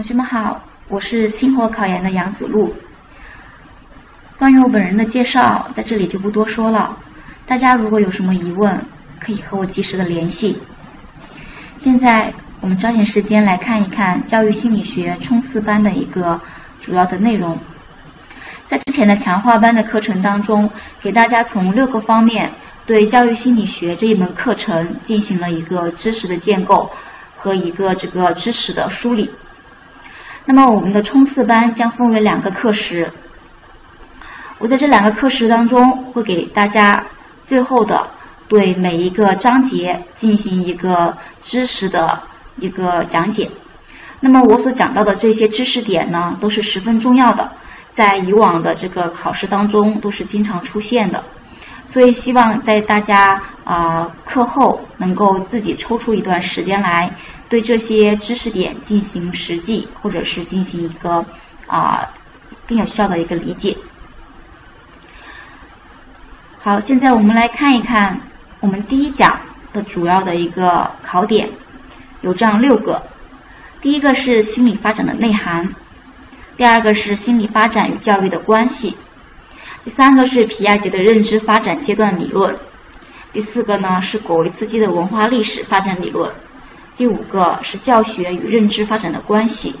同学们好，我是星火考研的杨子璐。关于我本人的介绍，在这里就不多说了。大家如果有什么疑问，可以和我及时的联系。现在我们抓紧时间来看一看教育心理学冲刺班的一个主要的内容。在之前的强化班的课程当中，给大家从六个方面对教育心理学这一门课程进行了一个知识的建构和一个这个知识的梳理。那么我们的冲刺班将分为两个课时，我在这两个课时当中会给大家最后的对每一个章节进行一个知识的一个讲解。那么我所讲到的这些知识点呢，都是十分重要的，在以往的这个考试当中都是经常出现的，所以希望在大家啊课后能够自己抽出一段时间来。对这些知识点进行实际，或者是进行一个啊更有效的一个理解。好，现在我们来看一看我们第一讲的主要的一个考点，有这样六个。第一个是心理发展的内涵，第二个是心理发展与教育的关系，第三个是皮亚杰的认知发展阶段理论，第四个呢是果维茨基的文化历史发展理论。第五个是教学与认知发展的关系，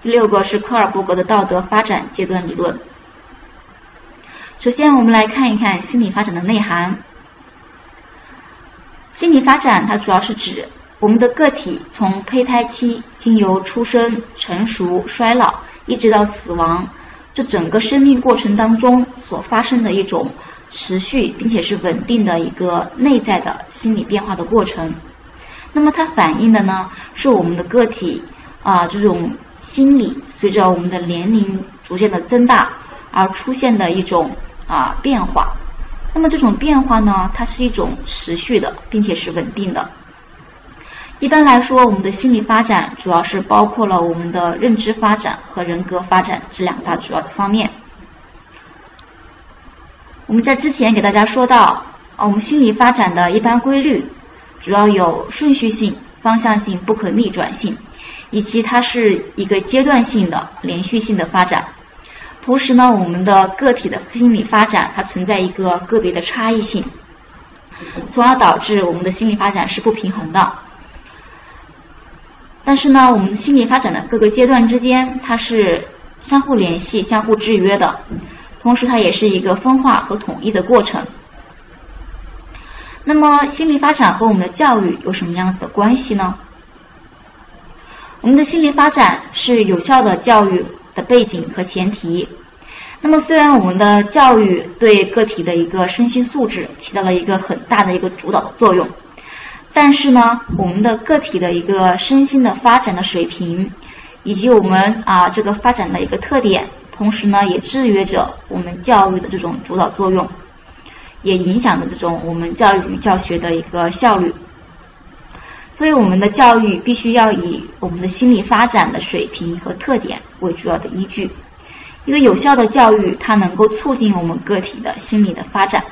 第六个是科尔伯格的道德发展阶段理论。首先，我们来看一看心理发展的内涵。心理发展它主要是指我们的个体从胚胎期经由出生、成熟、衰老，一直到死亡，这整个生命过程当中所发生的一种持续并且是稳定的一个内在的心理变化的过程。那么它反映的呢，是我们的个体啊这种心理随着我们的年龄逐渐的增大而出现的一种啊变化。那么这种变化呢，它是一种持续的，并且是稳定的。一般来说，我们的心理发展主要是包括了我们的认知发展和人格发展这两大主要的方面。我们在之前给大家说到啊，我们心理发展的一般规律。主要有顺序性、方向性、不可逆转性，以及它是一个阶段性的、连续性的发展。同时呢，我们的个体的心理发展它存在一个个别的差异性，从而导致我们的心理发展是不平衡的。但是呢，我们心理发展的各个阶段之间它是相互联系、相互制约的，同时它也是一个分化和统一的过程。那么，心理发展和我们的教育有什么样子的关系呢？我们的心理发展是有效的教育的背景和前提。那么，虽然我们的教育对个体的一个身心素质起到了一个很大的一个主导的作用，但是呢，我们的个体的一个身心的发展的水平，以及我们啊这个发展的一个特点，同时呢，也制约着我们教育的这种主导作用。也影响着这种我们教育教学的一个效率，所以我们的教育必须要以我们的心理发展的水平和特点为主要的依据。一个有效的教育，它能够促进我们个体的心理的发展。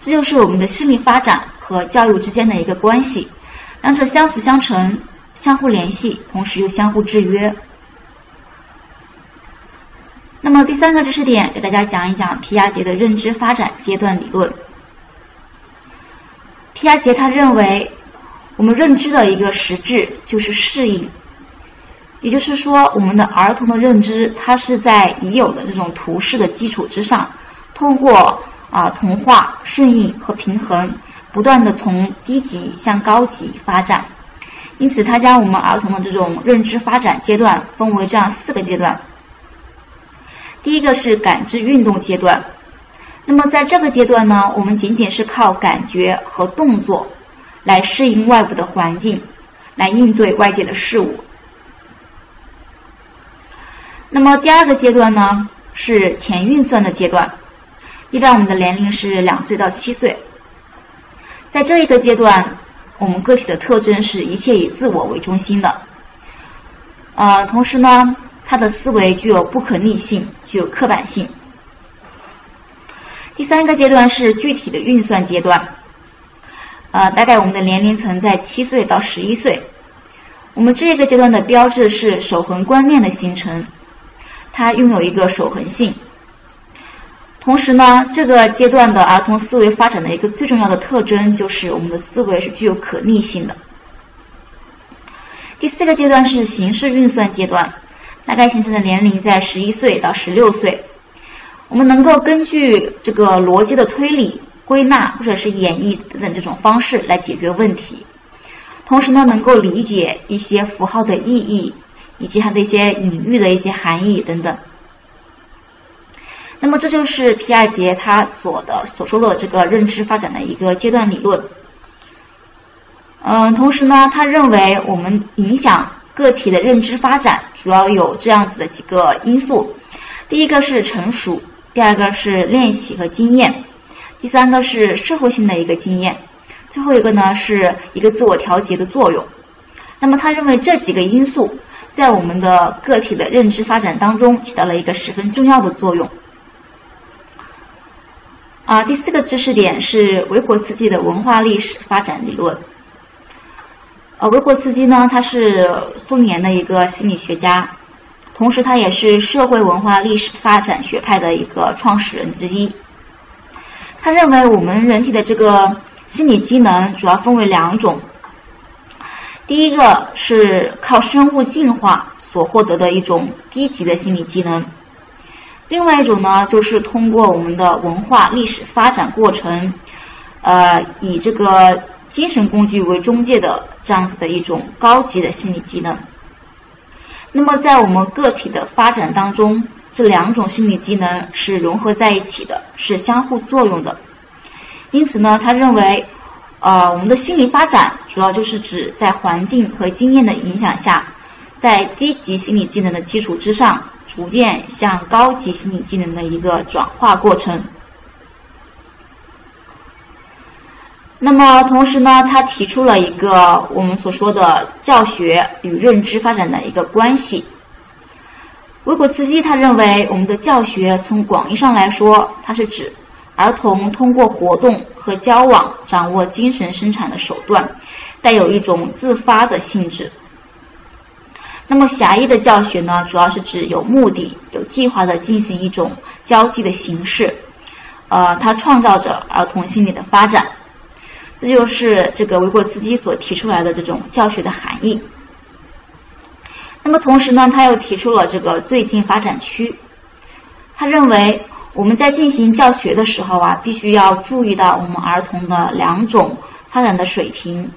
这就是我们的心理发展和教育之间的一个关系，两者相辅相成、相互联系，同时又相互制约。那么第三个知识点，给大家讲一讲皮亚杰的认知发展阶段理论。皮亚杰他认为，我们认知的一个实质就是适应，也就是说，我们的儿童的认知，它是在已有的这种图式的基础之上，通过啊同化、顺应和平衡，不断的从低级向高级发展。因此，他将我们儿童的这种认知发展阶段分为这样四个阶段。第一个是感知运动阶段，那么在这个阶段呢，我们仅仅是靠感觉和动作来适应外部的环境，来应对外界的事物。那么第二个阶段呢，是前运算的阶段，一般我们的年龄是两岁到七岁。在这一个阶段，我们个体的特征是一切以自我为中心的，呃，同时呢。他的思维具有不可逆性，具有刻板性。第三个阶段是具体的运算阶段，呃，大概我们的年龄层在七岁到十一岁。我们这个阶段的标志是守恒观念的形成，它拥有一个守恒性。同时呢，这个阶段的儿童思维发展的一个最重要的特征就是我们的思维是具有可逆性的。第四个阶段是形式运算阶段，大概形成的年龄在十一岁到十六岁。我们能够根据这个逻辑的推理、归纳或者是演绎等等这种方式来解决问题。同时呢，能够理解一些符号的意义，以及它的一些隐喻的一些含义等等。那么，这就是皮亚杰他所的所说的这个认知发展的一个阶段理论。嗯，同时呢，他认为我们影响个体的认知发展主要有这样子的几个因素：第一个是成熟，第二个是练习和经验，第三个是社会性的一个经验。最后一个呢，是一个自我调节的作用。那么，他认为这几个因素在我们的个体的认知发展当中起到了一个十分重要的作用。啊，第四个知识点是维果斯基的文化历史发展理论。呃，维果斯基呢，他是苏联的一个心理学家，同时他也是社会文化历史发展学派的一个创始人之一。他认为我们人体的这个。心理机能主要分为两种，第一个是靠生物进化所获得的一种低级的心理机能，另外一种呢，就是通过我们的文化历史发展过程，呃，以这个精神工具为中介的这样子的一种高级的心理技能。那么在我们个体的发展当中，这两种心理机能是融合在一起的，是相互作用的。因此呢，他认为，呃，我们的心理发展主要就是指在环境和经验的影响下，在低级心理技能的基础之上，逐渐向高级心理技能的一个转化过程。那么，同时呢，他提出了一个我们所说的教学与认知发展的一个关系。维果茨基他认为，我们的教学从广义上来说，它是指。儿童通过活动和交往掌握精神生产的手段，带有一种自发的性质。那么狭义的教学呢，主要是指有目的、有计划的进行一种交际的形式，呃，它创造着儿童心理的发展。这就是这个维果斯基所提出来的这种教学的含义。那么同时呢，他又提出了这个最近发展区，他认为。我们在进行教学的时候啊，必须要注意到我们儿童的两种发展的水平，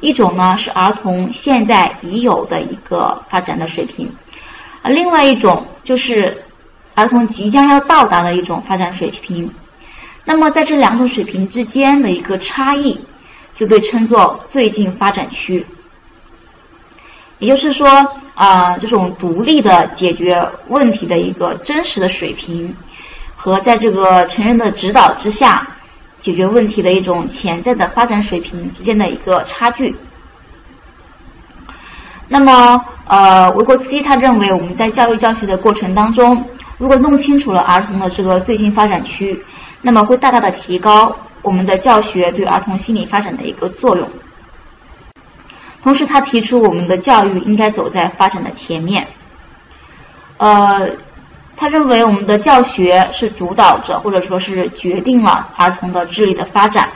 一种呢是儿童现在已有的一个发展的水平，而另外一种就是儿童即将要到达的一种发展水平。那么在这两种水平之间的一个差异，就被称作最近发展区。也就是说，啊，这种独立的解决问题的一个真实的水平。和在这个成人的指导之下解决问题的一种潜在的发展水平之间的一个差距。那么，呃，维果斯基他认为，我们在教育教学的过程当中，如果弄清楚了儿童的这个最近发展区，那么会大大的提高我们的教学对儿童心理发展的一个作用。同时，他提出我们的教育应该走在发展的前面，呃。他认为我们的教学是主导着，或者说是决定了儿童的智力的发展。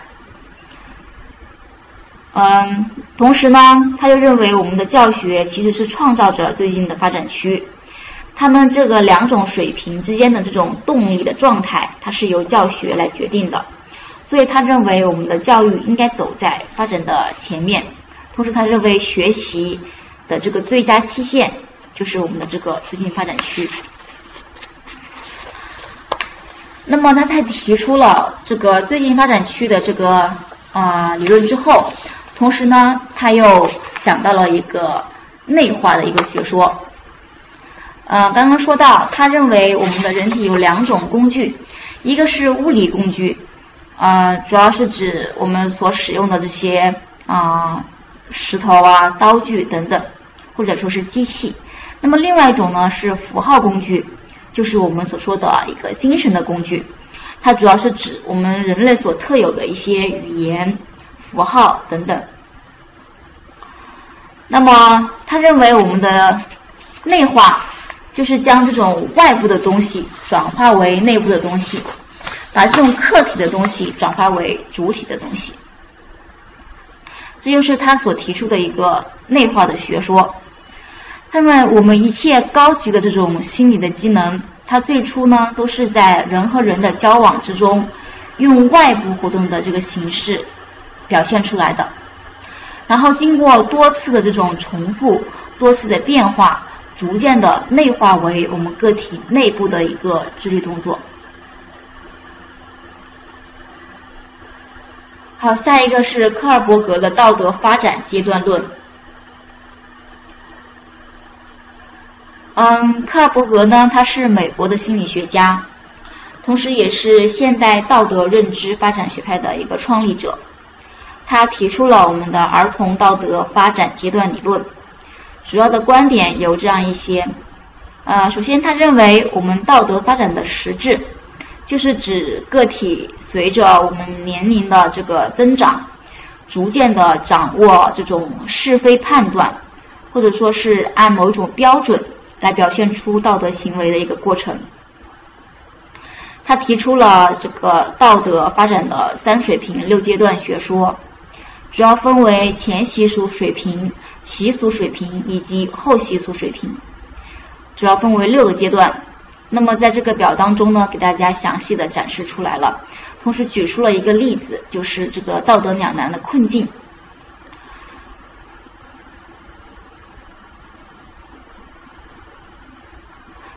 嗯，同时呢，他又认为我们的教学其实是创造着最近的发展区。他们这个两种水平之间的这种动力的状态，它是由教学来决定的。所以他认为我们的教育应该走在发展的前面。同时，他认为学习的这个最佳期限就是我们的这个最近发展区。那么他在提出了这个最近发展区的这个啊理论之后，同时呢，他又讲到了一个内化的一个学说。呃，刚刚说到，他认为我们的人体有两种工具，一个是物理工具，啊，主要是指我们所使用的这些啊石头啊、刀具等等，或者说是机器。那么另外一种呢是符号工具。就是我们所说的一个精神的工具，它主要是指我们人类所特有的一些语言、符号等等。那么他认为我们的内化就是将这种外部的东西转化为内部的东西，把这种客体的东西转化为主体的东西。这就是他所提出的一个内化的学说。那么我们一切高级的这种心理的机能，它最初呢都是在人和人的交往之中，用外部活动的这个形式表现出来的。然后经过多次的这种重复，多次的变化，逐渐的内化为我们个体内部的一个智力动作。好，下一个是科尔伯格的道德发展阶段论。嗯，科尔伯格呢，他是美国的心理学家，同时也是现代道德认知发展学派的一个创立者。他提出了我们的儿童道德发展阶段理论，主要的观点有这样一些。呃，首先他认为我们道德发展的实质，就是指个体随着我们年龄的这个增长，逐渐的掌握这种是非判断，或者说是按某种标准。来表现出道德行为的一个过程。他提出了这个道德发展的三水平六阶段学说，主要分为前习俗水平、习俗水平以及后习俗水平，主要分为六个阶段。那么在这个表当中呢，给大家详细的展示出来了，同时举出了一个例子，就是这个道德两难的困境。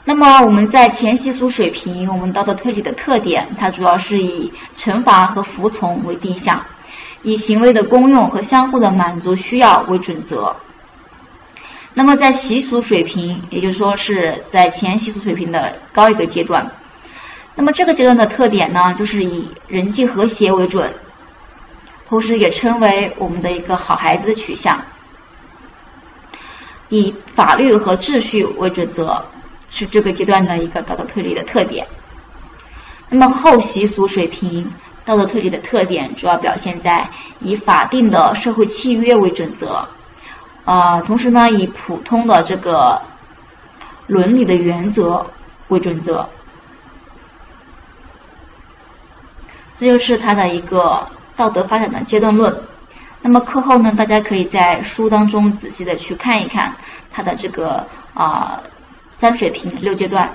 那么我们在前习俗水平，我们道德推理的特点，它主要是以惩罚和服从为定向，以行为的功用和相互的满足需要为准则。那么在习俗水平，也就是说是在前习俗水平的高一个阶段，那么这个阶段的特点呢，就是以人际和谐为准，同时也称为我们的一个好孩子的取向，以法律和秩序为准则。是这个阶段的一个道德推理的特点。那么后习俗水平道德推理的特点主要表现在以法定的社会契约为准则，啊，同时呢以普通的这个伦理的原则为准则。这就是它的一个道德发展的阶段论。那么课后呢，大家可以在书当中仔细的去看一看它的这个啊。三水平六阶段。